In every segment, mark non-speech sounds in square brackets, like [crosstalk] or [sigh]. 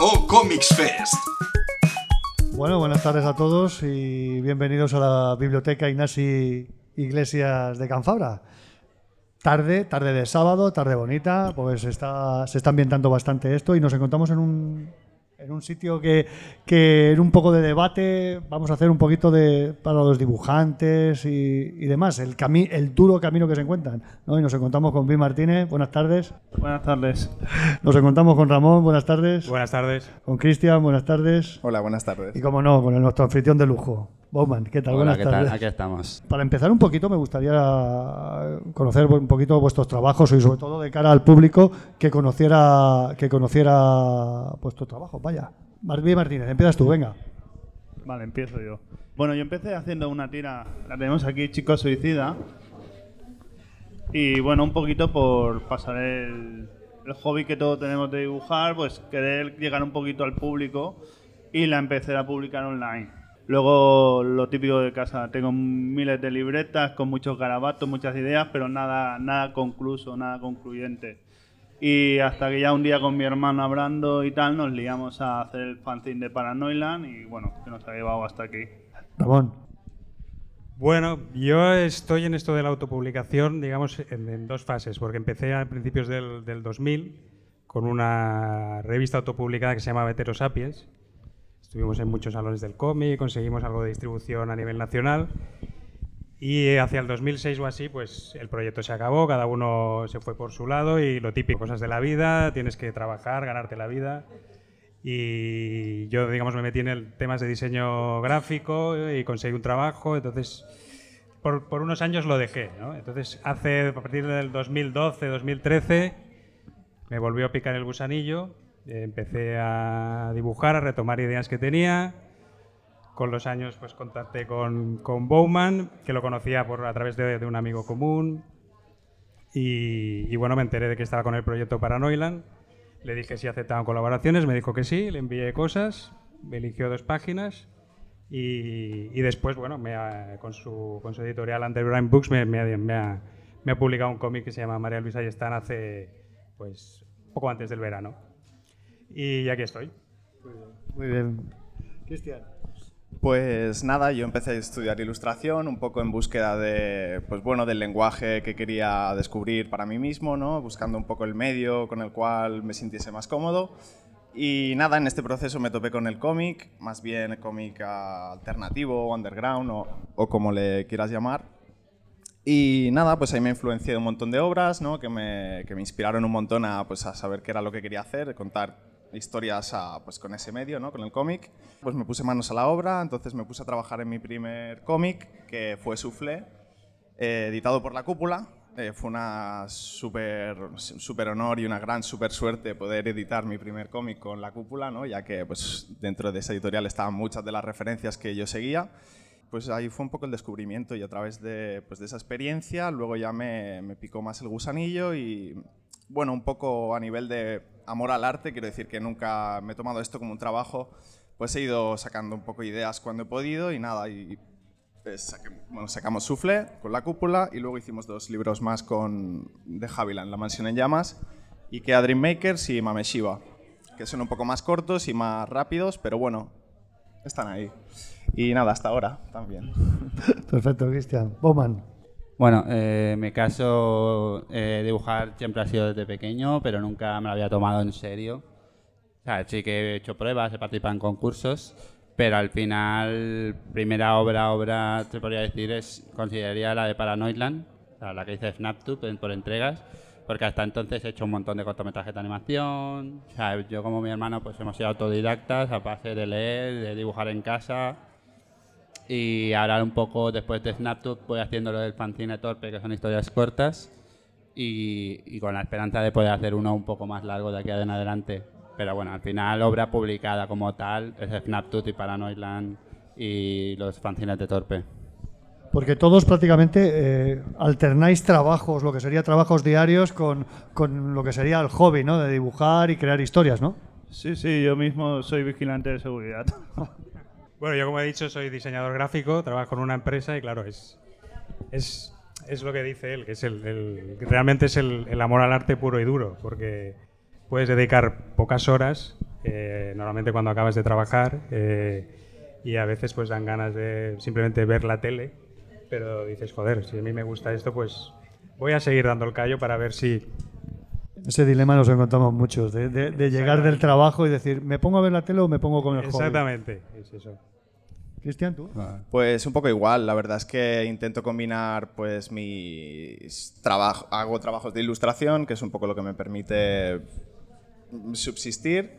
O Comics Fest. Bueno, buenas tardes a todos y bienvenidos a la Biblioteca Ignasi Iglesias de Canfabra. Tarde, tarde de sábado, tarde bonita, pues está, se está ambientando bastante esto y nos encontramos en un, en un sitio que, que en un poco de debate vamos a hacer un poquito de para los dibujantes y, y demás, el, cami el duro camino que se encuentran. ¿no? Y nos encontramos con Bill Martínez, buenas tardes. Buenas tardes. Nos encontramos con Ramón, buenas tardes. Buenas tardes. Con Cristian, buenas tardes. Hola, buenas tardes. Y como no, con el, nuestro anfitrión de lujo, Bowman. ¿Qué tal? Hola, buenas ¿qué tardes. tal? Aquí estamos. Para empezar un poquito, me gustaría conocer un poquito vuestros trabajos y sobre todo de cara al público que conociera que conociera vuestro trabajo. Vaya. Marví Martínez, empiezas tú, venga. Vale, empiezo yo. Bueno, yo empecé haciendo una tira, la tenemos aquí, Chico Suicida. Y bueno, un poquito por pasar el, el hobby que todos tenemos de dibujar, pues querer llegar un poquito al público y la empecé a publicar online. Luego, lo típico de casa, tengo miles de libretas con muchos garabatos, muchas ideas, pero nada, nada concluso, nada concluyente. Y hasta que ya un día con mi hermano hablando y tal, nos liamos a hacer el fanzine de Paranoiland y bueno, que nos ha llevado hasta aquí. Ramón. Bueno, yo estoy en esto de la autopublicación, digamos, en, en dos fases, porque empecé a principios del, del 2000 con una revista autopublicada que se llama Vetero Sapiens. Estuvimos en muchos salones del cómic, conseguimos algo de distribución a nivel nacional y hacia el 2006 o así, pues el proyecto se acabó, cada uno se fue por su lado y lo típico, cosas de la vida, tienes que trabajar, ganarte la vida. Y yo, digamos, me metí en el temas de diseño gráfico y conseguí un trabajo, entonces por, por unos años lo dejé, ¿no? Entonces, hace, a partir del 2012, 2013, me volvió a picar el gusanillo, empecé a dibujar, a retomar ideas que tenía, con los años pues contacté con, con Bowman, que lo conocía por, a través de, de un amigo común. Y, y, bueno, me enteré de que estaba con el proyecto Paranoiland. Le dije si aceptaban colaboraciones, me dijo que sí, le envié cosas, me eligió dos páginas. Y, y después, bueno, me ha, con, su, con su editorial Underground Books me, me, ha, me, ha, me ha publicado un cómic que se llama María Luisa Ayestán hace, pues, poco antes del verano. Y aquí estoy. Muy bien. Muy bien. Cristian. Pues nada, yo empecé a estudiar ilustración un poco en búsqueda de, pues bueno, del lenguaje que quería descubrir para mí mismo, ¿no? Buscando un poco el medio con el cual me sintiese más cómodo. Y nada, en este proceso me topé con el cómic, más bien cómic alternativo, underground o, o, como le quieras llamar. Y nada, pues ahí me influencié un montón de obras, ¿no? Que me, que me inspiraron un montón a, pues, a saber qué era lo que quería hacer, contar historias a, pues, con ese medio, ¿no? con el cómic. Pues me puse manos a la obra, entonces me puse a trabajar en mi primer cómic, que fue Soufflé, eh, editado por La Cúpula. Eh, fue una súper super honor y una gran super suerte poder editar mi primer cómic con La Cúpula, ¿no? ya que pues, dentro de esa editorial estaban muchas de las referencias que yo seguía. Pues ahí fue un poco el descubrimiento y a través de, pues, de esa experiencia luego ya me, me picó más el gusanillo y bueno, un poco a nivel de amor al arte, quiero decir que nunca me he tomado esto como un trabajo, pues he ido sacando un poco ideas cuando he podido y nada, y saqué, bueno, sacamos Soufflé con la cúpula y luego hicimos dos libros más con de Haviland, La mansión en llamas, y que Dream Makers y Mameshiva, que son un poco más cortos y más rápidos, pero bueno, están ahí. Y nada, hasta ahora también. [laughs] Perfecto, Cristian. Bowman. Bueno, eh, en mi caso, eh, dibujar siempre ha sido desde pequeño, pero nunca me lo había tomado en serio. O sea, sí que he hecho pruebas, he participado en concursos, pero al final, primera obra, obra, te podría decir, es consideraría la de Paranoidland, la que hice Snaptube por entregas, porque hasta entonces he hecho un montón de cortometrajes de animación. O sea, yo como mi hermano, pues hemos sido autodidactas, a base de leer, de dibujar en casa, y ahora un poco después de Snaptube voy haciendo lo del fanzine torpe, que son historias cortas, y, y, con la esperanza de poder hacer uno un poco más largo de aquí en adelante. Pero bueno, al final obra publicada como tal es Snaptube y Paranoidland y los fanzines de torpe. Porque todos prácticamente eh, alternáis trabajos, lo que sería trabajos diarios, con, con, lo que sería el hobby, ¿no? De dibujar y crear historias, ¿no? Sí, sí, yo mismo soy vigilante de seguridad. [laughs] Bueno, yo como he dicho soy diseñador gráfico, trabajo en una empresa y claro, es, es, es lo que dice él, que es el, el realmente es el, el, amor al arte puro y duro, porque puedes dedicar pocas horas, eh, normalmente cuando acabas de trabajar, eh, y a veces pues dan ganas de simplemente ver la tele, pero dices, joder, si a mí me gusta esto, pues voy a seguir dando el callo para ver si... Ese dilema nos encontramos muchos, de, de- de llegar del trabajo y decir, ¿me pongo a ver la tele o me pongo con el hobby? Exactamente, es eso. Cristian, ¿tú? Pues un poco igual, la verdad es que intento combinar pues mis trabajos, hago trabajos de ilustración, que es un poco lo que me permite subsistir.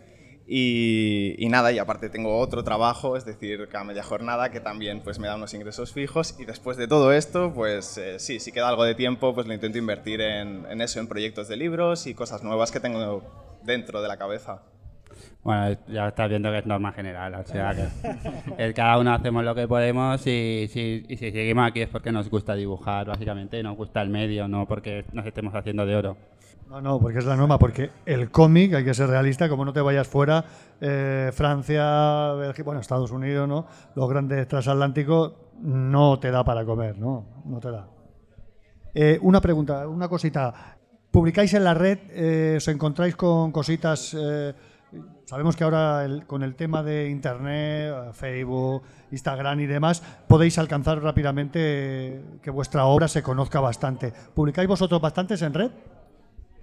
Y, y nada, y aparte tengo otro trabajo, es decir, cada media jornada, que también pues me da unos ingresos fijos. Y después de todo esto, pues eh, sí, si queda algo de tiempo, pues lo intento invertir en, en eso, en proyectos de libros y cosas nuevas que tengo dentro de la cabeza. Bueno, ya estás viendo que es norma general, o sea que [laughs] cada uno hacemos lo que podemos y si, seguimos aquí es porque nos gusta dibujar, básicamente, y nos gusta el medio, no porque nos estemos haciendo de oro. No, no, porque es la norma, porque el cómic, hay que ser realista, como no te vayas fuera, eh, Francia, bueno, Estados Unidos, ¿no? Los grandes transatlánticos no te da para comer, ¿no? No te da. Eh, una pregunta, una cosita. ¿Publicáis en la red? eh, ¿Os encontráis con cositas? Sabemos que ahora con el tema de Internet, eh, Facebook, Instagram y demás, podéis alcanzar rápidamente eh, que vuestra obra se conozca bastante. ¿Publicáis vosotros bastantes en red?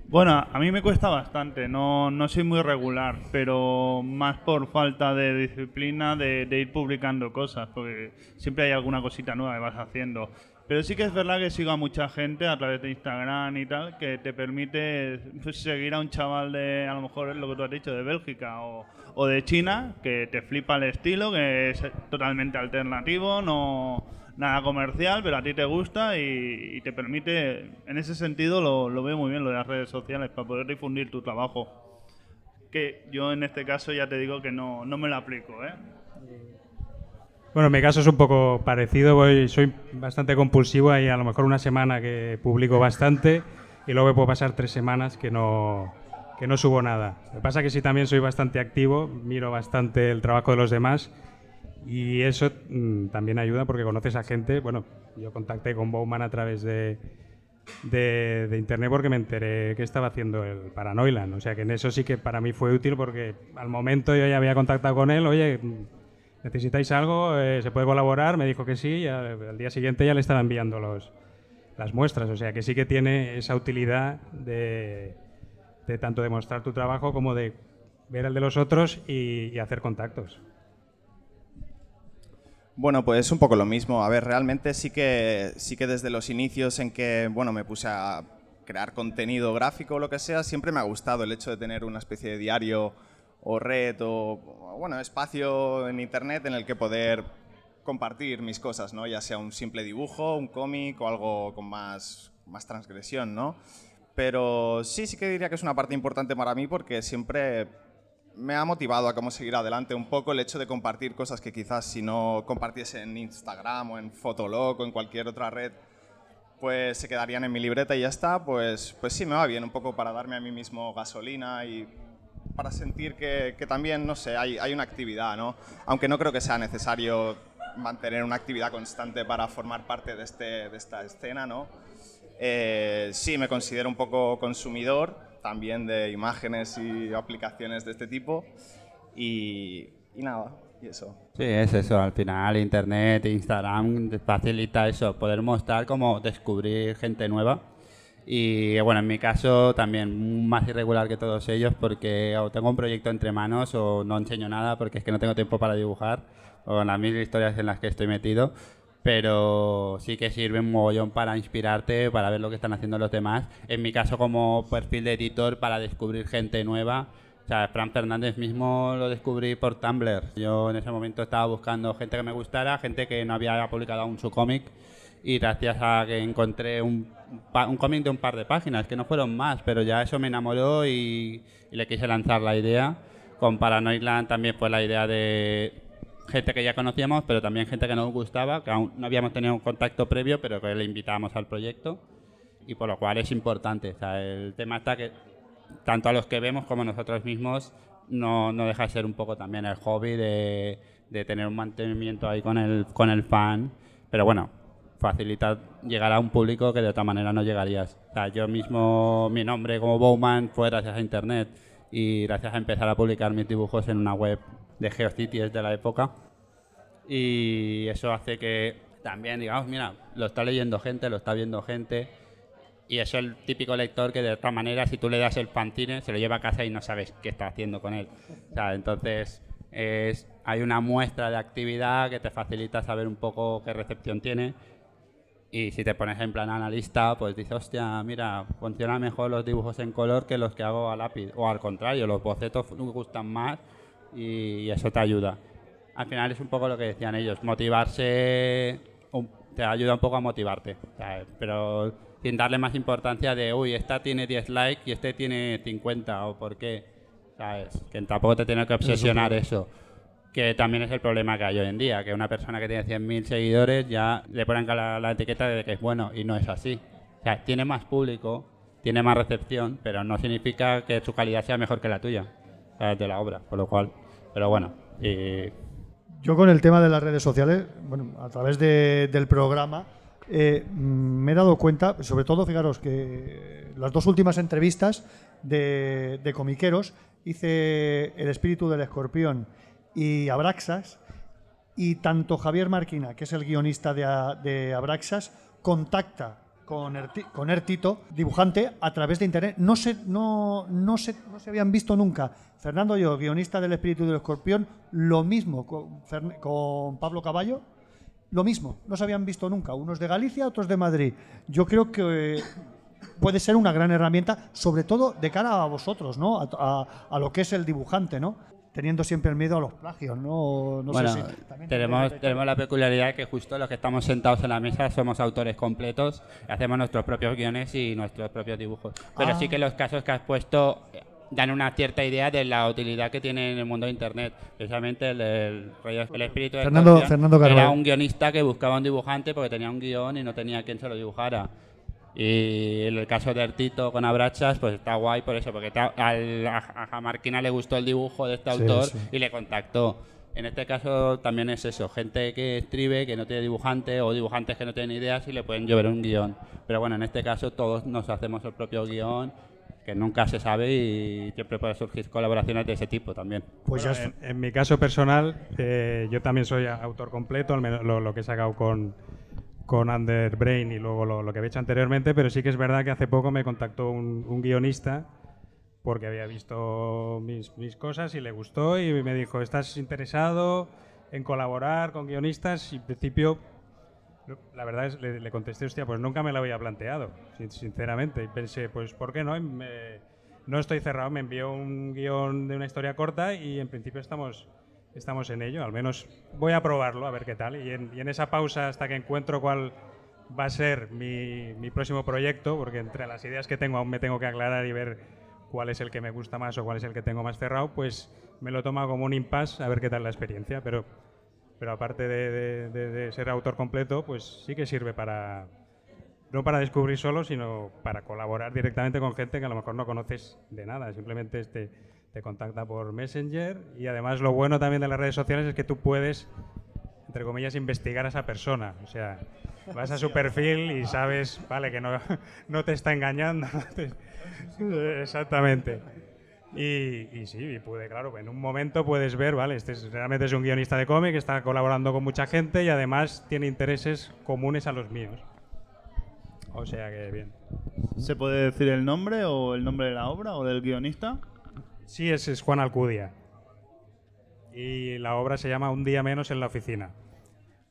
Bueno, a mí me cuesta bastante, no, no soy muy regular, pero más por falta de disciplina de, de ir publicando cosas, porque siempre hay alguna cosita nueva que vas haciendo. Pero sí que es verdad que sigo a mucha gente a través de Instagram y tal, que te permite pues, seguir a un chaval de, a lo mejor es lo que tú has dicho, de Bélgica o, o de China, que te flipa el estilo, que es totalmente alternativo, no nada comercial, pero a ti te gusta y, te permite, en ese sentido lo, lo veo muy bien lo de las redes sociales, para poder difundir tu trabajo. Que yo en este caso ya te digo que no, no me lo aplico, ¿eh? Bueno, en mi caso es un poco parecido, voy, soy bastante compulsivo y a lo mejor una semana que publico bastante y luego puedo pasar tres semanas que no, que no subo nada. Lo que pasa es que sí también soy bastante activo, miro bastante el trabajo de los demás y eso mm, también ayuda porque conoces a gente. Bueno, yo contacté con Bowman a través de, de, internet porque me enteré que estaba haciendo el Paranoiland. O sea que en eso sí que para mí fue útil porque al momento yo ya había contactado con él, oye, ¿necesitáis algo? Eh, ¿Se puede colaborar? Me dijo que sí y al, día siguiente ya le estaba enviando los, las muestras. O sea que sí que tiene esa utilidad de, de tanto demostrar tu trabajo como de ver el de los otros y- y hacer contactos. Bueno, pues un poco lo mismo. A ver, realmente sí que, sí que desde los inicios en que bueno, me puse a crear contenido gráfico o lo que sea, siempre me ha gustado el hecho de tener una especie de diario o red o bueno, espacio en internet en el que poder compartir mis cosas, ¿no? Ya sea un simple dibujo, un cómic o algo con más, más transgresión, ¿no? Pero sí, sí que diría que es una parte importante para mí porque siempre me ha motivado a cómo seguir adelante un poco el hecho de compartir cosas que quizás si no compartiese en Instagram o en Fotolog o en cualquier otra red, pues se quedarían en mi libreta y ya está, pues, pues sí me va bien un poco para darme a mí mismo gasolina y para sentir que, que también, no sé, hay, hay una actividad, ¿no? Aunque no creo que sea necesario mantener una actividad constante para formar parte de, este, de esta escena, ¿no? Eh, sí, me considero un poco consumidor también de imágenes y aplicaciones de este tipo. Y, y nada, y eso. Sí, es eso, al final Internet, Instagram facilita eso, poder mostrar cómo descubrir gente nueva. Y bueno, en mi caso también más irregular que todos ellos porque o tengo un proyecto entre manos o no enseño nada porque es que no tengo tiempo para dibujar o las mil historias en las que estoy metido. Pero sí que sirve un mogollón para inspirarte, para ver lo que están haciendo los demás. En mi caso como perfil de editor para descubrir gente nueva. O sea, Fran Fernández mismo lo descubrí por Tumblr. Yo en ese momento estaba buscando gente que me gustara, gente que no había publicado aún su cómic. Y gracias a que encontré un, un cómic de un par de páginas, que no fueron más, pero ya eso me enamoró y, y le quise lanzar la idea. Con Paranoidland también fue la idea de gente que ya conocíamos, pero también gente que nos gustaba, que aún no habíamos tenido un contacto previo, pero que le invitábamos al proyecto. Y por lo cual es importante. O sea, el tema está que tanto a los que vemos como nosotros mismos no, no deja de ser un poco también el hobby de, de tener un mantenimiento ahí con el, con el fan. Pero bueno, facilita llegar a un público que de otra manera no llegarías. O sea, yo mismo, mi nombre como Bowman fue gracias a internet. y gracias a empezar a publicar mis dibujos en una web de GeoCities de la época. Y eso hace que también, digamos, mira, lo está leyendo gente, lo está viendo gente. Y eso es el típico lector que de otra manera, si tú le das el pantine, se lo lleva a casa y no sabes qué está haciendo con él. O sea, entonces, es, hay una muestra de actividad que te facilita saber un poco qué recepción tiene. Y si te pones en plan analista, pues dices, hostia, mira, funcionan mejor los dibujos en color que los que hago a lápiz. O al contrario, los bocetos me gustan más y eso te ayuda. Al final es un poco lo que decían ellos, motivarse te ayuda un poco a motivarte, pero sin darle más importancia de, uy, esta tiene 10 likes y este tiene 50 o por qué, ¿sabes? Que tampoco te tiene que obsesionar eso. Que también es el problema que hay hoy en día, que una persona que tiene 100.000 seguidores ya le ponen la, etiqueta de que es bueno y no es así. O sea, tiene más público, tiene más recepción, pero no significa que su calidad sea mejor que la tuya, de la obra, por lo cual, pero bueno, yo con el tema de las redes sociales, bueno, a través del programa, eh, me he dado cuenta, sobre todo, fijaros que las dos últimas entrevistas de, comiqueros hice El espíritu del escorpión y Abraxas, y tanto Javier Marquina, que es el guionista de, Abraxas, contacta con, con Ertito, dibujante, a través de internet. No se, no, no, se, no se habían visto nunca. Fernando Yo, guionista del Espíritu del Escorpión, lo mismo con, con Pablo Caballo, lo mismo. No se habían visto nunca. Unos de Galicia, otros de Madrid. Yo creo que puede ser una gran herramienta, sobre todo de cara a vosotros, ¿no? A, a, lo que es el dibujante, ¿no? Teniendo siempre el miedo a los plagios, ¿no? no bueno, sé si tenemos, tenemos la peculiaridad de que justo los que estamos sentados en la mesa somos autores completos, hacemos nuestros propios guiones y nuestros propios dibujos. Pero sí ah. que los casos que has puesto dan una cierta idea de la utilidad que tiene en el mundo de Internet. Precisamente el, el, el espíritu de Fernando, Fernando era un guionista que buscaba un dibujante porque tenía un guion y no tenía quien se lo dibujara. Y en el caso de Artito con Abrachas, pues está guay por eso, porque a, Marquina le gustó el dibujo de este autor y le contactó. En este caso también es eso, gente que escribe, que no tiene dibujante, o dibujantes que no tienen ideas y le pueden llover un guion. Pero bueno, en este caso todos nos hacemos el propio guion, que nunca se sabe y siempre puede surgir colaboraciones de ese tipo también. Pues en, mi caso personal, eh, yo también soy autor completo, al menos lo que he sacado con con Underbrain y luego lo, que había hecho anteriormente, pero sí que es verdad que hace poco me contactó un, guionista porque había visto mis, cosas y le gustó y me dijo, ¿estás interesado en colaborar con guionistas? Y en principio, la verdad es, le, le contesté, hostia, pues nunca me lo había planteado, sinceramente. Y pensé, pues, ¿por qué no? no estoy cerrado, me envió un guion de una historia corta y en principio estamos estamos en ello, al menos voy a probarlo, a ver qué tal. Y en, esa pausa hasta que encuentro cuál va a ser mi, mi, próximo proyecto, porque entre las ideas que tengo aún me tengo que aclarar y ver cuál es el que me gusta más o cuál es el que tengo más cerrado, pues me lo toma como un impasse a ver qué tal la experiencia. Pero, pero aparte de, de, ser autor completo, pues sí que sirve para, no para descubrir solo, sino para colaborar directamente con gente que a lo mejor no conoces de nada. Simplemente este te contacta por Messenger y además lo bueno también de las redes sociales es que tú puedes, entre comillas, investigar a esa persona. O sea, vas a su perfil y sabes, vale, que no, [laughs] no te está engañando. [laughs] Exactamente. Y, y, sí, y pude, claro, en un momento puedes ver, vale, este realmente es un guionista de cómic, está colaborando con mucha gente y además tiene intereses comunes a los míos. O sea que bien. ¿Se puede decir el nombre o el nombre de la obra o del guionista? Sí, es Juan Alcudia. Y la obra se llama Un día menos en la oficina.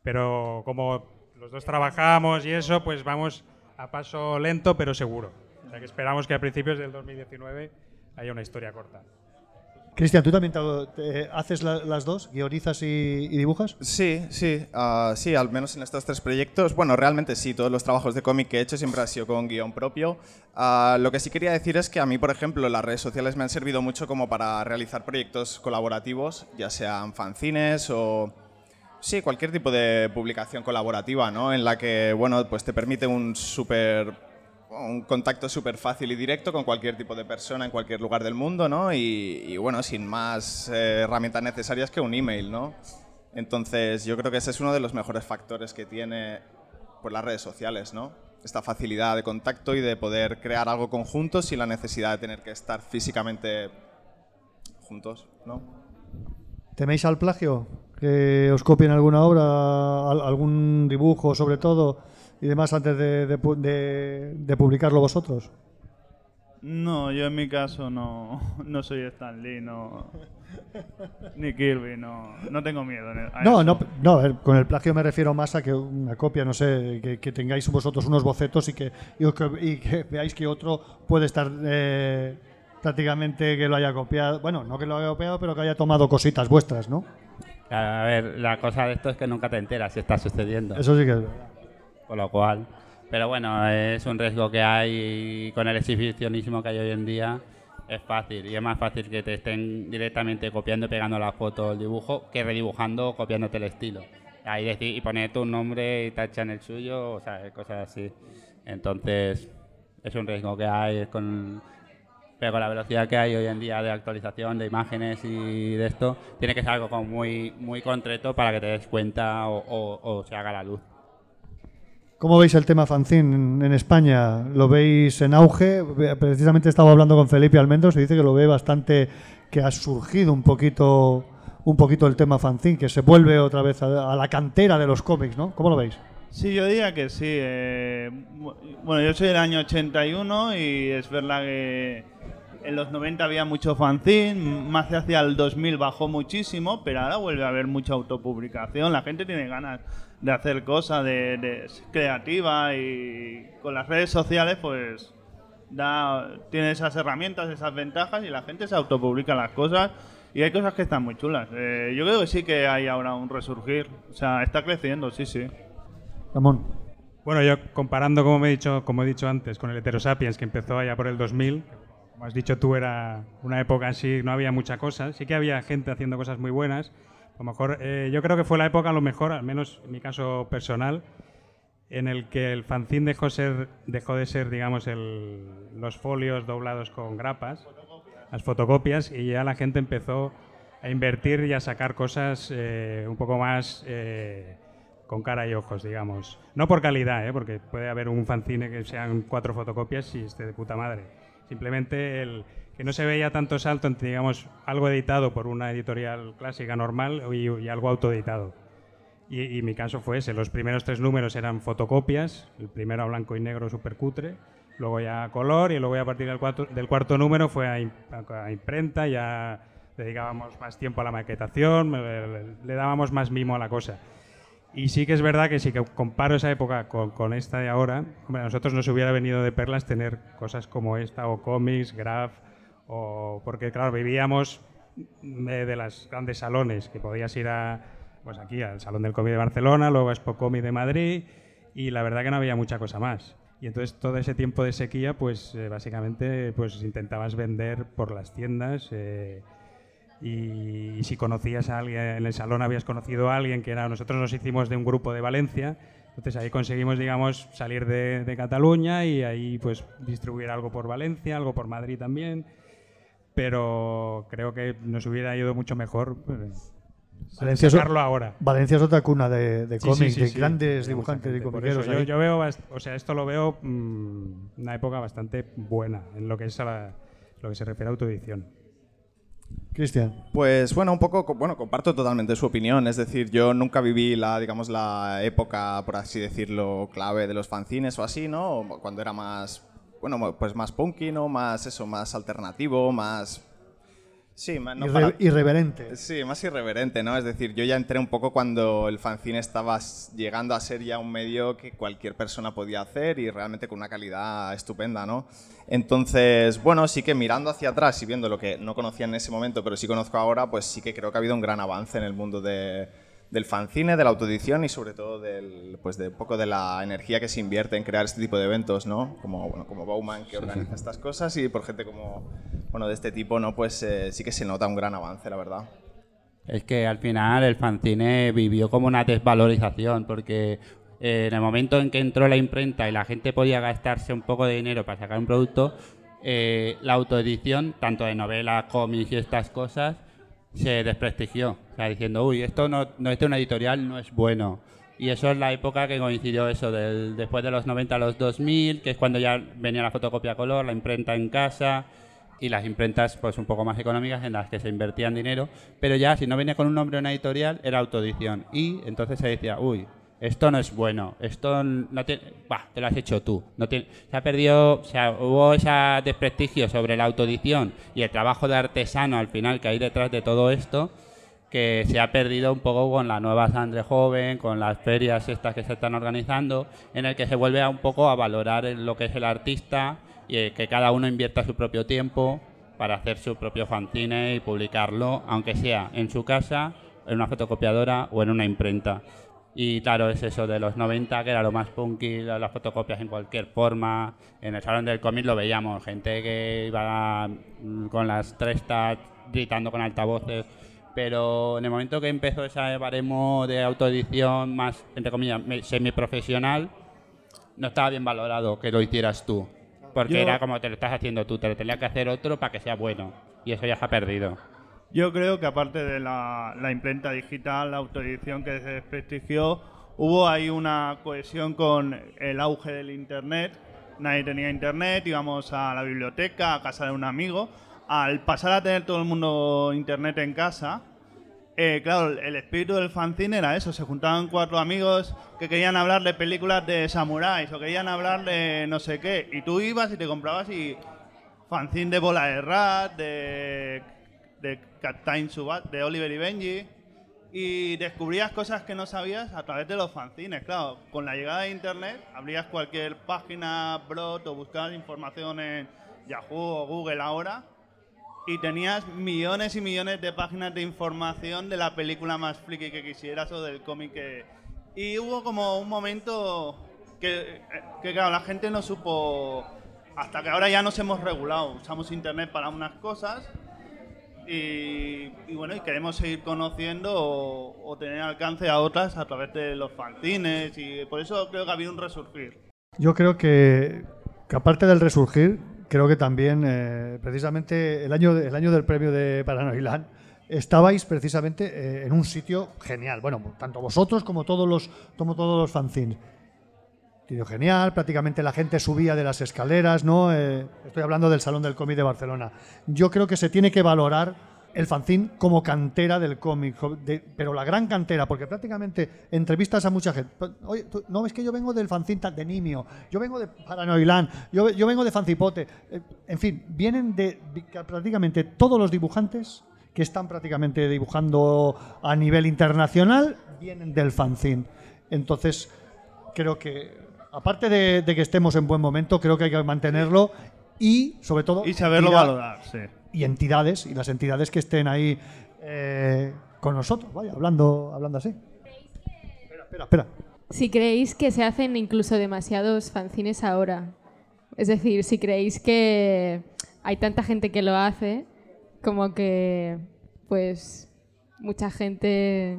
Pero como los dos trabajamos y eso, pues vamos a paso lento pero seguro. O sea que esperamos que a principios del 2019 haya una historia corta. Cristian, ¿tú también haces las dos? ¿Guionizas y, dibujas? Sí, sí, uh, sí, al menos en estos tres proyectos. Bueno, realmente sí, todos los trabajos de cómic que he hecho siempre han sido con guion propio. Uh, lo que sí quería decir es que a mí, por ejemplo, las redes sociales me han servido mucho como para realizar proyectos colaborativos, ya sean fanzines o... Sí, cualquier tipo de publicación colaborativa, ¿no? En la que, bueno, pues te permite un súper un contacto súper fácil y directo con cualquier tipo de persona en cualquier lugar del mundo, ¿no? Y, bueno, sin más eh, herramientas necesarias que un email, ¿no? Entonces, yo creo que ese es uno de los mejores factores que tiene pues, las redes sociales, ¿no? Esta facilidad de contacto y de poder crear algo conjunto sin la necesidad de tener que estar físicamente juntos, ¿no? ¿Teméis al plagio? ¿Que os copien alguna obra, al- algún dibujo sobre todo y demás antes de, de pu- de- de publicarlo vosotros? No, yo en mi caso no, no soy Stan Lee, no, ni Kirby, no, no tengo miedo. a No, eso. no, no, con el plagio me refiero más a que una copia, no sé, que, que tengáis vosotros unos bocetos y que, y que, y que veáis que otro puede estar eh, prácticamente que lo haya copiado, bueno, no que lo haya copiado, pero que haya tomado cositas vuestras, ¿no? A ver, la cosa de esto es que nunca te enteras si está sucediendo. Eso sí que es verdad. Con lo cual. Pero bueno, es un riesgo que hay con el exhibicionismo que hay hoy en día. Es fácil y es más fácil que te estén directamente copiando y pegando la foto o el dibujo que redibujando o copiándote el estilo. Ahí decir, y poner tu nombre y tachan el suyo, o sea, cosas así. Entonces, es un riesgo que hay con, pero con la velocidad que hay hoy en día de actualización de imágenes y de esto, tiene que ser algo como muy, muy concreto para que te des cuenta o se haga la luz. ¿Cómo veis el tema fanzine en, España? ¿Lo veis en auge? Precisamente estaba hablando con Felipe Almendros y dice que lo ve bastante, que ha surgido un poquito, un poquito el tema fanzine, que se vuelve otra vez a, a la cantera de los cómics, ¿no? ¿Cómo lo veis? Sí, yo diría que sí. eh, bu- bueno, yo soy del año 81 y es verdad que en los 90 había mucho fanzine, más hacia el 2000 bajó muchísimo, pero ahora vuelve a haber mucha autopublicación. La gente tiene ganas de hacer cosas, de, de ser creativa y con las redes sociales pues da, tiene esas herramientas, esas ventajas y la gente se autopublica las cosas y hay cosas que están muy chulas. Eh, yo creo que sí que hay ahora un resurgir, o sea, está creciendo, sí, sí. Ramón. Bueno, yo comparando, como, me he dicho, como he dicho antes, con el Heterosapiens, que empezó allá por el 2000, como has dicho tú, era una época así, no había mucha cosa. Sí que había gente haciendo cosas muy buenas. A mejor, eh, yo creo que fue la época, a lo mejor, al menos en mi caso personal, en el que el fanzine dejó, ser, dejó de ser, digamos, los folios doblados con grapas, las fotocopias, y ya la gente empezó a invertir y a sacar cosas eh, un poco más eh, con cara y ojos, digamos. No por calidad, ¿eh? porque puede haber un fanzine que sean cuatro fotocopias y esté de puta madre. Simplemente el que no se veía tanto salto entre, digamos, algo editado por una editorial clásica normal y, algo autoeditado. Y, mi caso fue ese. Los primeros tres números eran fotocopias, el primero a blanco y negro súper cutre, luego ya a color y luego ya a partir del cuarto, número fue a, im- a- a imprenta, ya dedicábamos más tiempo a la maquetación, le dábamos más mimo a la cosa. Y sí que es verdad que si comparo esa época con, con esta de ahora, hombre, a nosotros nos hubiera venido de perlas tener cosas como esta, o cómics, graph, o porque claro, vivíamos de, de las grandes salones, que podías ir a, pues aquí al Salón del Cómic de Barcelona, luego a Expo Cómic de Madrid, y la verdad que no había mucha cosa más. Y entonces todo ese tiempo de sequía, pues eh, básicamente pues intentabas vender por las tiendas. eh, y, y si conocías a alguien en el salón, habías conocido a alguien que era. Nosotros nos hicimos de un grupo de Valencia, entonces ahí conseguimos, digamos, salir de, de Cataluña y ahí pues distribuir algo por Valencia, algo por Madrid también. Pero creo que nos hubiera ido mucho mejor pues, Valencia es, ahora. Valencia es otra cuna de, cómics, sí, sí, de grandes dibujantes y comiqueros. Yo, yo veo, o sea, esto lo veo mm, una época bastante buena en lo que es a la- lo que se refiere a autoedición. Cristian. Pues bueno, un poco, co- bueno, comparto totalmente su opinión. Es decir, yo nunca viví la, digamos, la época, por así decirlo, clave de los fanzines o así, ¿no? Cuando era más, bueno, pues más punky, ¿no? Más eso, más alternativo, más... Sí, ma- no Irre- para- Irreverente. Sí, más irreverente, ¿no? Es decir, yo ya entré un poco cuando el fanzine estaba llegando a ser ya un medio que cualquier persona podía hacer y realmente con una calidad estupenda, ¿no? Entonces, bueno, sí que mirando hacia atrás y viendo lo que no conocía en ese momento, pero sí conozco ahora, pues sí que creo que ha habido un gran avance en el mundo de- del fanzine, de la autoedición y sobre todo del, pues de un poco de la energía que se invierte en crear este tipo de eventos, ¿no? Como, bueno, como Bauman que organiza estas cosas y por gente como, bueno, de este tipo, ¿no? Pues eh, sí que se nota un gran avance, la verdad. Es que al final el fanzine vivió como una desvalorización, porque eh, en el momento en que entró la imprenta y la gente podía gastarse un poco de dinero para sacar un producto, eh, la autoedición, tanto de novelas, cómics y estas cosas, se desprestigió. O sea, diciendo, uy, esto no, no es de una editorial, no es bueno. Y eso es la época que coincidió eso, del, después de los 90 a los 2000, que es cuando ya venía la fotocopia a color, la imprenta en casa, y las imprentas pues un poco más económicas en las que se invertían dinero, pero ya si no venía con un nombre en una editorial era autoedición y entonces se decía, uy, esto no es bueno, esto no te, bah, te lo has hecho tú. No te, se ha perdido, o sea, hubo ese desprestigio sobre la autoedición y el trabajo de artesano al final que hay detrás de todo esto, que se ha perdido un poco con la nueva sangre joven, con las ferias estas que se están organizando, en el que se vuelve a un poco a valorar lo que es el artista y que cada uno invierta su propio tiempo para hacer su propio fanzine y publicarlo, aunque sea en su casa, en una fotocopiadora o en una imprenta. Y claro, es eso de los 90, que era lo más punky, las fotocopias en cualquier forma. En el salón del cómic lo veíamos, gente que iba mm, con las tres gritando con altavoces pero en el momento que empezó ese baremo de autoedición más, entre comillas, semiprofesional, no estaba bien valorado que lo hicieras tú. Porque era como te lo estás haciendo tú, te lo tenía que hacer otro para que sea bueno. Y eso ya se ha perdido. Yo creo que aparte de la, la imprenta digital, la autoedición que se desprestigió, hubo ahí una cohesión con el auge del Internet. Nadie tenía Internet, íbamos a la biblioteca, a casa de un amigo. Al pasar a tener todo el mundo internet en casa, eh, claro, el espíritu del fanzine era eso, se juntaban cuatro amigos que querían hablar de películas de samuráis o querían hablar de no sé qué, y tú ibas y te comprabas y fanzine de Bola de Rat, de, de Captain Subat, de Oliver y Benji, y descubrías cosas que no sabías a través de los fanzines. Claro, con la llegada de internet abrías cualquier página, brot o buscabas información en Yahoo o Google ahora y tenías millones y millones de páginas de información de la película más friki que quisieras o del cómic que... Y hubo como un momento que, que, claro, la gente no supo... Hasta que ahora ya nos hemos regulado. Usamos internet para unas cosas y, bueno, y queremos seguir conociendo o, tener alcance a otras a través de los fanzines y por eso creo que ha habido un resurgir. Yo creo que, que aparte del resurgir, creo que también, eh, precisamente, el año, el año del premio de Paranoiland, estabais precisamente eh, en un sitio genial. Bueno, tanto vosotros como todos los, como todos los fanzines. Genial, prácticamente la gente subía de las escaleras, ¿no? Eh, estoy hablando del Salón del Cómic de Barcelona. Yo creo que se tiene que valorar el fanzine como cantera del cómic, pero la gran cantera, porque prácticamente entrevistas a mucha gente. Oye, no, es que yo vengo del fanzine de Nimio, yo vengo de Paranoiland, yo, yo vengo de Fancipote. Eh, en fin, vienen de prácticamente todos los dibujantes que están prácticamente dibujando a nivel internacional, vienen del fanzine. Entonces, creo que, aparte de, que estemos en buen momento, creo que hay que mantenerlo y, sobre todo... Y saberlo valorar, sí y entidades, y las entidades que estén ahí eh, con nosotros, vaya, hablando, hablando así. Espera, espera, espera. Si creéis que se hacen incluso demasiados fanzines ahora, es decir, si creéis que hay tanta gente que lo hace, como que, pues, mucha gente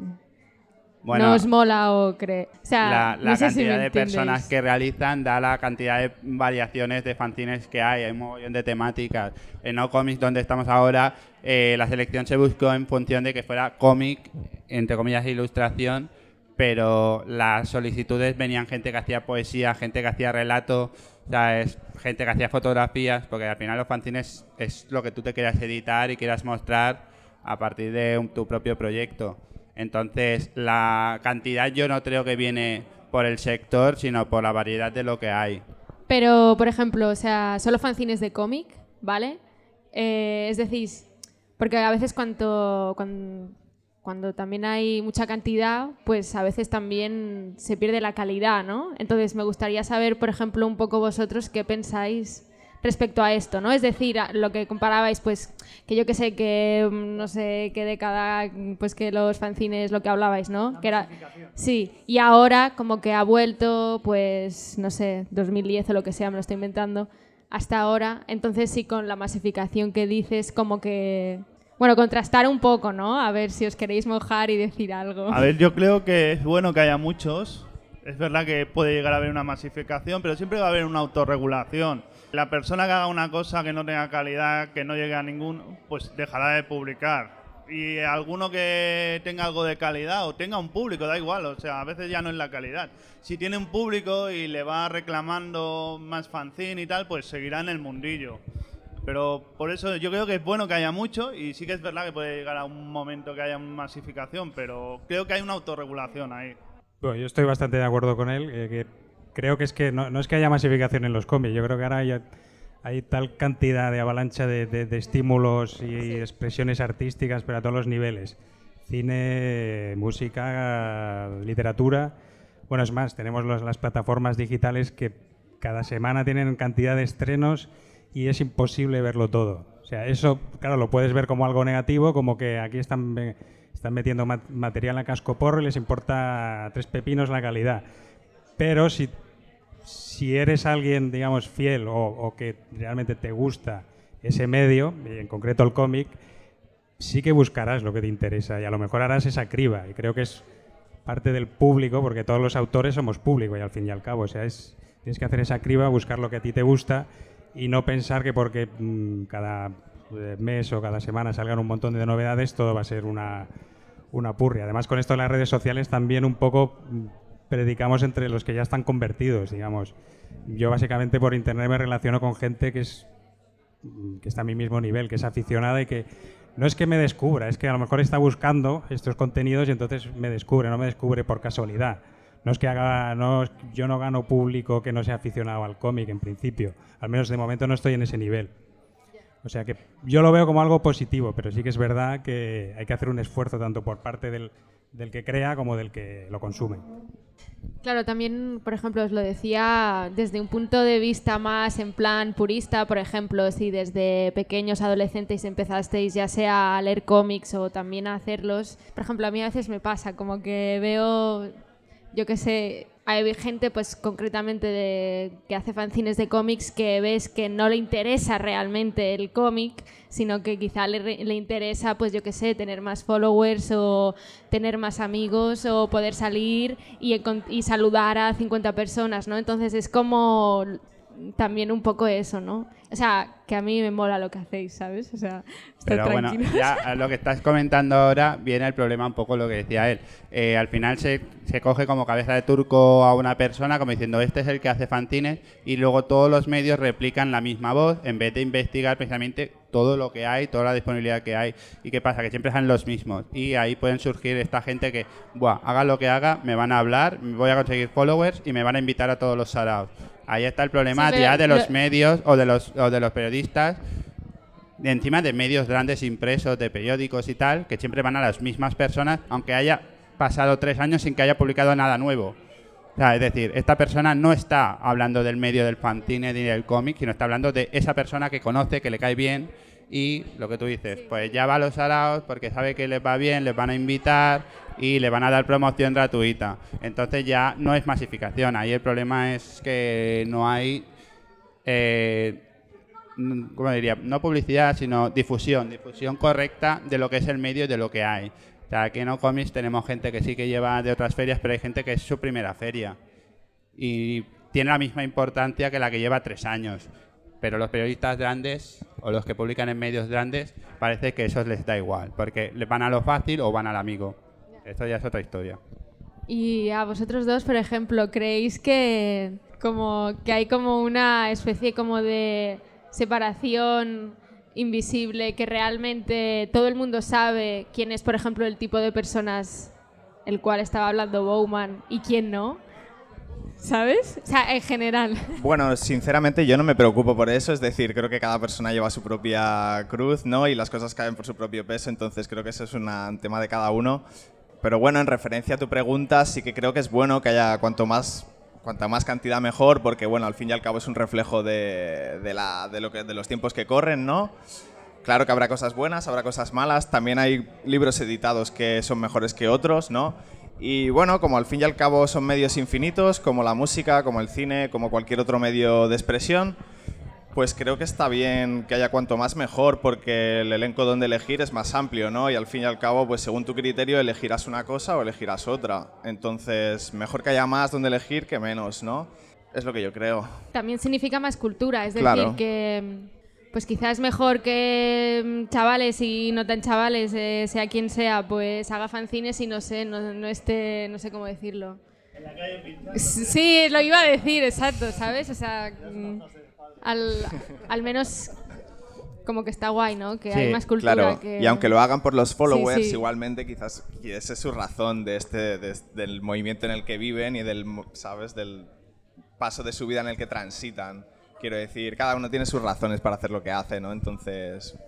no os mola o cree. O sea, la, cantidad de personas que realizan da la cantidad de variaciones de fanzines que hay, hay un montón de temáticas. En No Comics, donde estamos ahora, eh, la selección se buscó en función de que fuera cómic, entre comillas, ilustración, pero las solicitudes venían gente que hacía poesía, gente que hacía relato, es gente que hacía fotografías, porque al final los fanzines es lo que tú te quieras editar y quieras mostrar a partir de tu propio proyecto. Entonces, la cantidad yo no creo que viene por el sector, sino por la variedad de lo que hay. Pero, por ejemplo, o sea, solo fanzines de cómic, ¿vale? Eh, es decir, porque a veces cuando, cuando, también hay mucha cantidad, pues a veces también se pierde la calidad, ¿no? Entonces, me gustaría saber, por ejemplo, un poco vosotros qué pensáis respecto a esto, ¿no? Es decir, lo que comparabais, pues, que yo que sé, que mm, no sé qué década, pues que los fanzines, lo que hablabais, ¿no? que era, sí, y ahora como que ha vuelto, pues, no sé, 2010 o lo que sea, me lo estoy inventando, hasta ahora. Entonces sí, con la masificación que dices, como que bueno, contrastar un poco, ¿no? A ver si os queréis mojar y decir algo. A ver, yo creo que es bueno que haya muchos. Es verdad que puede llegar a haber una masificación, pero siempre va a haber una autorregulación. La persona que haga una cosa que no tenga calidad, que no llegue a ningún, pues dejará de publicar. Y alguno que tenga algo de calidad o tenga un público, da igual, o sea, a veces ya no es la calidad. Si tiene un público y le va reclamando más fanzine y tal, pues seguirá en el mundillo. Pero por eso yo creo que es bueno que haya mucho y sí que es verdad que puede llegar a un momento que haya masificación, pero creo que hay una autorregulación ahí. Bueno, yo estoy bastante de acuerdo con él, eh, que creo que es que no, no, es que haya masificación en los cómics, yo creo que ahora hay, hay tal cantidad de avalancha de, de, de estímulos y expresiones artísticas, pero a todos los niveles. Cine, música, literatura. Bueno, es más, tenemos los, las plataformas digitales que cada semana tienen cantidad de estrenos y es imposible verlo todo. O sea, eso, claro, lo puedes ver como algo negativo, como que aquí están, están metiendo mat material a casco porro y les importa tres pepinos la calidad. Pero si, si eres alguien, digamos, fiel o, que realmente te gusta ese medio, en concreto el cómic, sí que buscarás lo que te interesa y a lo mejor harás esa criba. Y creo que es parte del público, porque todos los autores somos público y al fin y al cabo, o sea, es, tienes que hacer esa criba, buscar lo que a ti te gusta y no pensar que porque mmm, cada mes o cada semana salgan un montón de novedades, todo va a ser una, una purria. Además, con esto de las redes sociales también un poco predicamos entre los que ya están convertidos, digamos. Yo básicamente por internet me relaciono con gente que es que está a mi mismo nivel, que es aficionada y que no es que me descubra, es que a lo mejor está buscando estos contenidos y entonces me descubre, no me descubre por casualidad. No es que haga, no, yo no gano público que no sea aficionado al cómic en principio. Al menos de momento no estoy en ese nivel. O sea que yo lo veo como algo positivo, pero sí que es verdad que hay que hacer un esfuerzo tanto por parte del, del que crea como del que lo consume. Claro, también, por ejemplo, os lo decía desde un punto de vista más en plan purista, por ejemplo, si desde pequeños adolescentes empezasteis ya sea a leer cómics o también a hacerlos, por ejemplo, a mí a veces me pasa como que veo, yo qué sé, hay gente pues concretamente de, que hace fanzines de cómics que ves que no le interesa realmente el cómic, sino que quizá le, le, interesa pues yo qué sé, tener más followers o tener más amigos o poder salir y, y saludar a 50 personas, ¿no? Entonces es como también un poco eso, ¿no? O sea, que a mí me mola lo que hacéis, ¿sabes? O sea, estoy Pero bueno, ya lo que estás comentando ahora viene el problema un poco lo que decía él. Eh, al final se, se, coge como cabeza de turco a una persona como diciendo este es el que hace fantines y luego todos los medios replican la misma voz en vez de investigar precisamente todo lo que hay, toda la disponibilidad que hay. ¿Y qué pasa? Que siempre son los mismos. Y ahí pueden surgir esta gente que, Buah, haga lo que haga, me van a hablar, voy a conseguir followers y me van a invitar a todos los saraos. Ahí está el problema sí, ya de los medios o de los, o de los periodistas, encima de medios grandes impresos, de periódicos y tal, que siempre van a las mismas personas, aunque haya pasado tres años sin que haya publicado nada nuevo. Es decir, esta persona no está hablando del medio del fantine ni del cómic, sino está hablando de esa persona que conoce, que le cae bien y lo que tú dices, pues ya va a los araos porque sabe que les va bien, les van a invitar y le van a dar promoción gratuita. Entonces ya no es masificación, ahí el problema es que no hay, eh, ¿cómo diría? No publicidad, sino difusión, difusión correcta de lo que es el medio y de lo que hay. O sea, aquí en Ocomics tenemos gente que sí que lleva de otras ferias, pero hay gente que es su primera feria y tiene la misma importancia que la que lleva tres años. Pero los periodistas grandes o los que publican en medios grandes parece que eso les da igual, porque les van a lo fácil o van al amigo. Esto ya es otra historia. Y a vosotros dos, por ejemplo, ¿creéis que, como, que hay como una especie como de separación invisible que realmente todo el mundo sabe quién es, por ejemplo, el tipo de personas el cual estaba hablando Bowman y quién no? ¿Sabes? O sea, en general. [laughs] Bueno, sinceramente yo no me preocupo por eso, es decir, creo que cada persona lleva su propia cruz, ¿no? Y las cosas caen por su propio peso, entonces creo que eso es un tema de cada uno. Pero bueno, en referencia a tu pregunta, sí que creo que es bueno que haya cuanto más cuanta más cantidad mejor, porque bueno, al fin y al cabo es un reflejo de, de, lo de los tiempos que corren, ¿no? Claro que habrá cosas buenas, habrá cosas malas, también hay libros editados que son mejores que otros, ¿no? Y bueno, como al fin y al cabo son medios infinitos, como la música, como el cine, como cualquier otro medio de expresión, pues creo que está bien que haya cuanto más mejor, porque el elenco donde elegir es más amplio, ¿no? Y al fin y al cabo, pues según tu criterio, elegirás una cosa o elegirás otra. Entonces, mejor que haya más donde elegir que menos, ¿no? Es lo que yo creo. También significa más cultura, es decir, Claro. que pues quizás es mejor que mm, chavales y no tan chavales, eh, sea quien sea, pues haga fanzines y no sé, no, no esté, no sé cómo decirlo. Sí, lo iba a decir, exacto, ¿sabes? O sea, mm, al, al menos como que está guay, ¿no? Que Sí, hay más cultura Claro, que... y aunque lo hagan por los followers, sí. igualmente quizás y esa es su razón de este, de- del movimiento en el que viven y del, mo- ¿sabes? Del paso de su vida en el que transitan. Quiero decir, cada uno tiene sus razones para hacer lo que hace, ¿no? Entonces,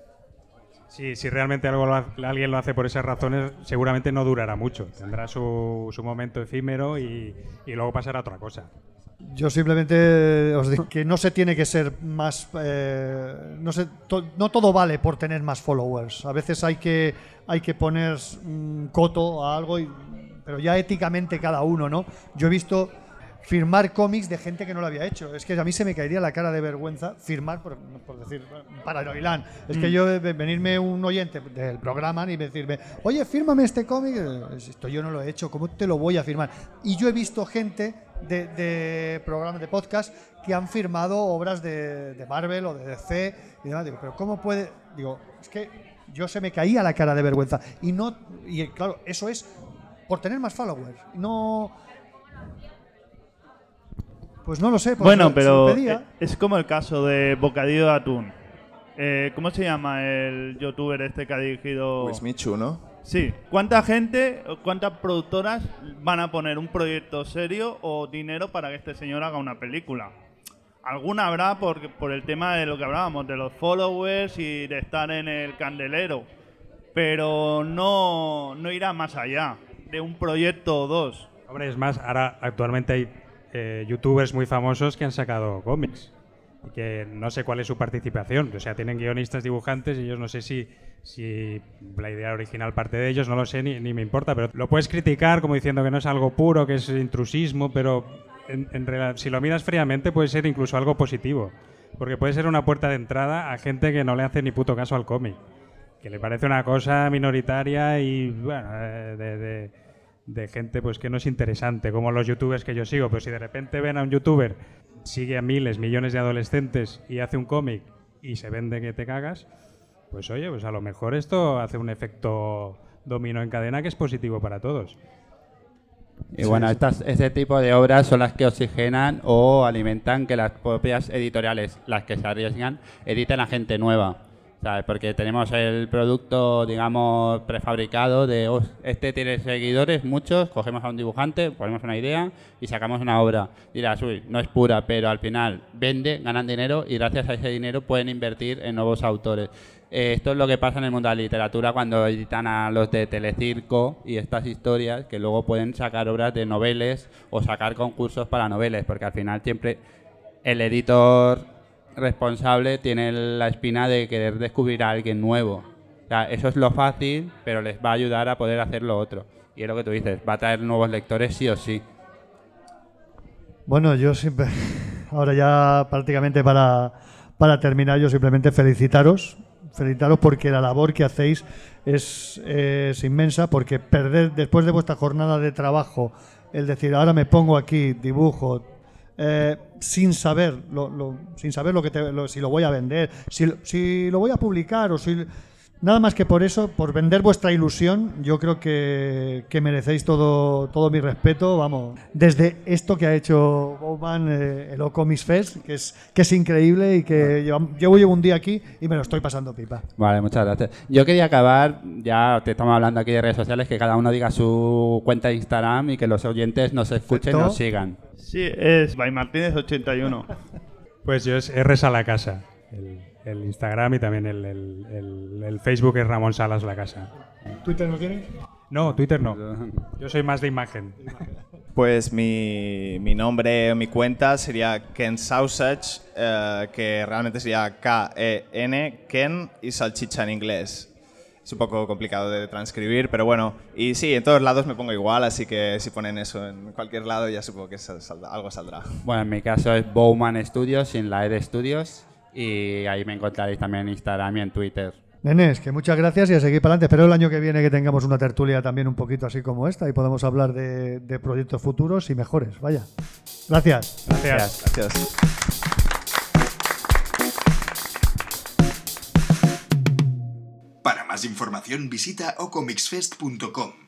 Sí, si realmente algo lo ha- alguien lo hace por esas razones, seguramente no durará mucho. Tendrá su, su momento efímero y, y luego pasará a otra cosa. Yo simplemente os digo que no se tiene que ser más. eh, no, se, to- no todo vale por tener más followers. A veces hay que, hay que poner mm, coto a algo, y- pero ya éticamente cada uno, ¿no? Yo he visto firmar cómics de gente que no lo había hecho. Es que a mí se me caería la cara de vergüenza firmar, por, por decir, para Noilan. Es que yo, eh, venirme un oyente del programa y decirme, oye, fírmame este cómic. eh, Esto yo no lo he hecho, ¿cómo te lo voy a firmar? Y yo he visto gente de, de programas de podcast que han firmado obras de, de Marvel o de DC y demás. Digo, pero ¿cómo puede? Digo, es que yo se me caía la cara de vergüenza. Y no, y claro, eso es por tener más followers. No. Pues no lo sé. pues Bueno, pero se pedía. e- es como el caso de Bocadillo de Atún. Eh, ¿Cómo se llama el youtuber este que ha dirigido? Wismichu, ¿no? Sí. ¿Cuánta gente, cuántas productoras van a poner un proyecto serio o dinero para que este señor haga una película? Alguna habrá por, por el tema de lo que hablábamos, de los followers y de estar en el candelero. Pero no, no irá más allá de un proyecto o dos. Hombre, es más, ahora actualmente hay eh, youtubers muy famosos que han sacado cómics. Que no sé cuál es su participación. O sea, tienen guionistas, dibujantes, y yo no sé si, si la idea original parte de ellos, no lo sé ni, ni me importa. Pero lo puedes criticar como diciendo que no es algo puro, que es intrusismo, pero en- en si lo miras fríamente puede ser incluso algo positivo. Porque puede ser una puerta de entrada a gente que no le hace ni puto caso al cómic. Que le parece una cosa minoritaria y, bueno, eh, de- de, de gente pues que no es interesante, como los youtubers que yo sigo. Pero si de repente ven a un youtuber, sigue a miles, millones de adolescentes y hace un cómic y se vende que te cagas, pues oye, pues a lo mejor esto hace un efecto dominó en cadena que es positivo para todos. Y bueno, estas, este tipo de obras son las que oxigenan o alimentan que las propias editoriales, las que se arriesgan, editen a gente nueva. Porque tenemos el producto, digamos, prefabricado de "Oh, este tiene seguidores, muchos, cogemos a un dibujante, ponemos una idea y sacamos una obra. Dirás, uy, no es pura, pero al final vende, ganan dinero y gracias a ese dinero pueden invertir en nuevos autores. Eh, esto es lo que pasa en el mundo de la literatura cuando editan a los de Telecirco y estas historias que luego pueden sacar obras de noveles o sacar concursos para noveles, porque al final siempre el editor responsable tiene la espina de querer descubrir a alguien nuevo. O sea, eso es lo fácil, pero les va a ayudar a poder hacer lo otro. Y es lo que tú dices, va a traer nuevos lectores sí o sí. Bueno, yo siempre, [laughs] ahora ya prácticamente para, para terminar, yo simplemente felicitaros, felicitaros porque la labor que hacéis es, es inmensa, porque perder después de vuestra jornada de trabajo, el decir, ahora me pongo aquí, dibujo, eh, sin saber lo, sin saber lo que te- si lo voy a vender, si, si lo voy a publicar o si nada más que por eso, por vender vuestra ilusión, yo creo que, que merecéis todo, todo mi respeto, vamos, desde esto que ha hecho Bowman, eh, el Ocomis Fest, que es, que es increíble y que yo llevo un día aquí y me lo estoy pasando pipa. Vale, muchas gracias. Yo quería acabar, ya te estamos hablando aquí de redes sociales, que cada uno diga su cuenta de Instagram y que los oyentes nos escuchen y nos sigan. Sí, es by Martínez 81. Pues yo es R a la casa, el, el Instagram y también el, el- el- el Facebook es Ramón Salas la casa. ¿Twitter no tienes? No, Twitter no. [laughs] Yo soy más de imagen. Pues mi, mi nombre, mi cuenta sería Ken Sausage, eh, que realmente sería K-E-N, Ken y salchicha en inglés. Es un poco complicado de transcribir, pero bueno. Y sí, en todos lados me pongo igual, así que si ponen eso en cualquier lado ya supongo que sal- saldrá- algo saldrá. Bueno, en mi caso es Bowman Studios, sin la E de Studios, y ahí me encontraréis también en Instagram y en Twitter. Nenes, que muchas gracias y a seguir para adelante. Espero el año que viene que tengamos una tertulia también un poquito así como esta y podamos hablar de, de proyectos futuros y mejores. Vaya. Gracias. Gracias. Gracias. Para más información visita ocomixfest.com.